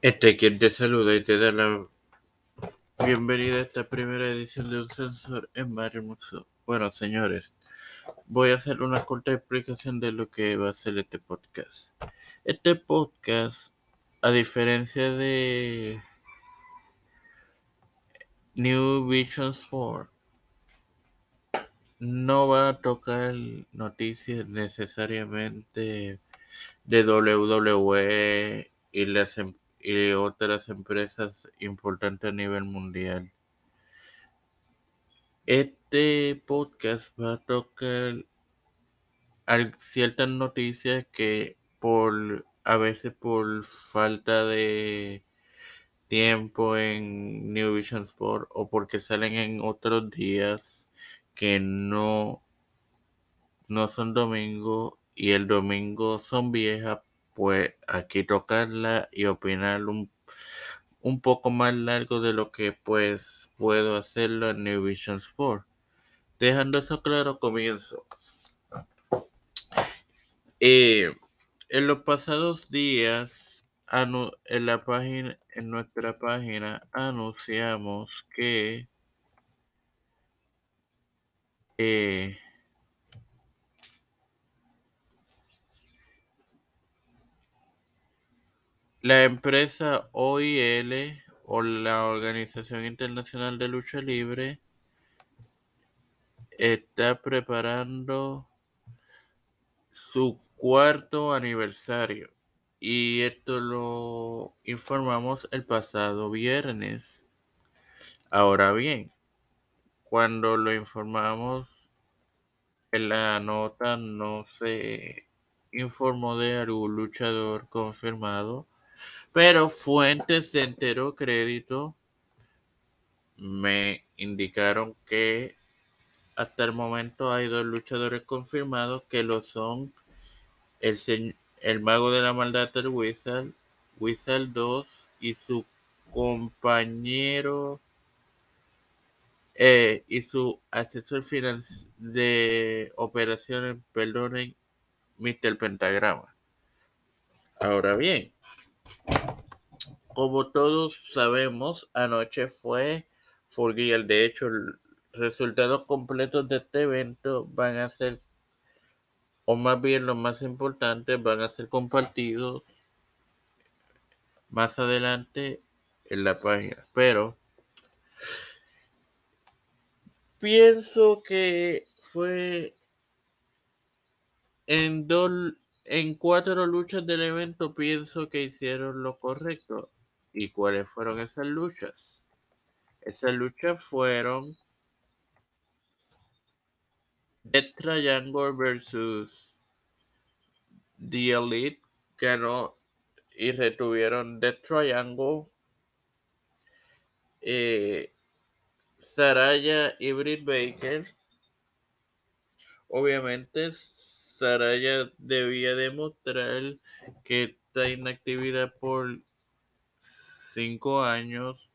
Este quien te saluda y te da la bienvenida a esta primera edición de Un Sensor en Mario Museo. Bueno, señores, voy a hacer una corta explicación de lo que va a ser este podcast. Este podcast, a diferencia de New Visions 4, no va a tocar noticias necesariamente de WWE y las empresas y otras empresas importantes a nivel mundial. Este podcast va a tocar ciertas noticias que por a veces por falta de tiempo en New Vision Sport o porque salen en otros días que no no son domingo y el domingo son viejas pues aquí tocarla y opinar un, un poco más largo de lo que pues puedo hacerlo en New Vision Sport. Dejando eso claro, comienzo. Eh, en los pasados días, en la página, en nuestra página, anunciamos que eh, La empresa OIL o la Organización Internacional de Lucha Libre está preparando su cuarto aniversario y esto lo informamos el pasado viernes. Ahora bien, cuando lo informamos en la nota no se informó de algún luchador confirmado pero fuentes de entero crédito me indicaron que hasta el momento hay dos luchadores confirmados que lo son el, el mago de la maldad del Wizard, Wizard 2 y su compañero eh, y su asesor de operaciones, perdonen, Mr. Pentagrama. Ahora bien, como todos sabemos, anoche fue Forgiel. De hecho, resultados completos de este evento van a ser, o más bien lo más importante, van a ser compartidos más adelante en la página. Pero pienso que fue en dos en cuatro luchas del evento pienso que hicieron lo correcto. ¿Y cuáles fueron esas luchas? Esas luchas fueron Death Triangle versus The Elite. Ganó y retuvieron Death Triangle. Eh, Saraya y Britt Baker. Obviamente Saraya debía demostrar que esta inactividad por cinco años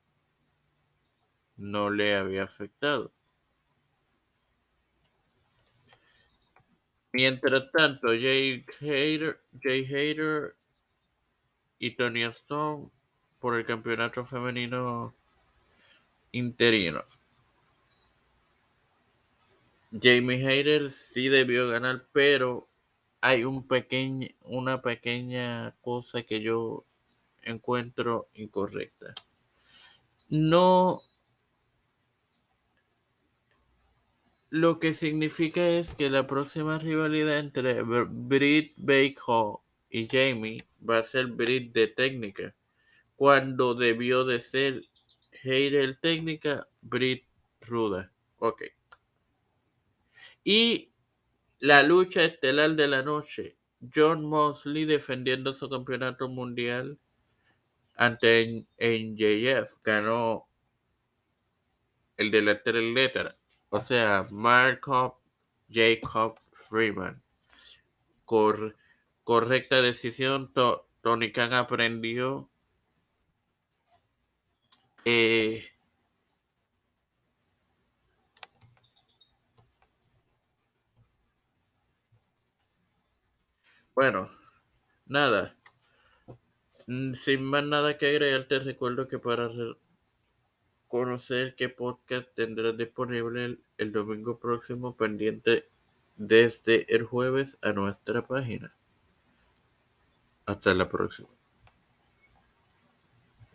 no le había afectado. Mientras tanto, Jay Hater, Jay y Tony Stone por el campeonato femenino interino. Jamie Hayter sí debió ganar, pero hay un pequeño, una pequeña cosa que yo encuentro incorrecta. No. Lo que significa es que la próxima rivalidad entre Britt Baker y Jamie va a ser Britt de técnica, cuando debió de ser Hayter técnica, Britt ruda. Ok. Y la lucha estelar de la noche, John Mosley defendiendo su campeonato mundial ante NJF. Ganó el de la tres letras, o sea, Markov Jacob Freeman. correcta decisión, Tony Khan aprendió. Eh, Bueno, nada. Mm, Sin más nada que agregar, te recuerdo que para conocer qué podcast tendrás disponible el, el domingo próximo, pendiente desde el jueves a nuestra página. Hasta la próxima.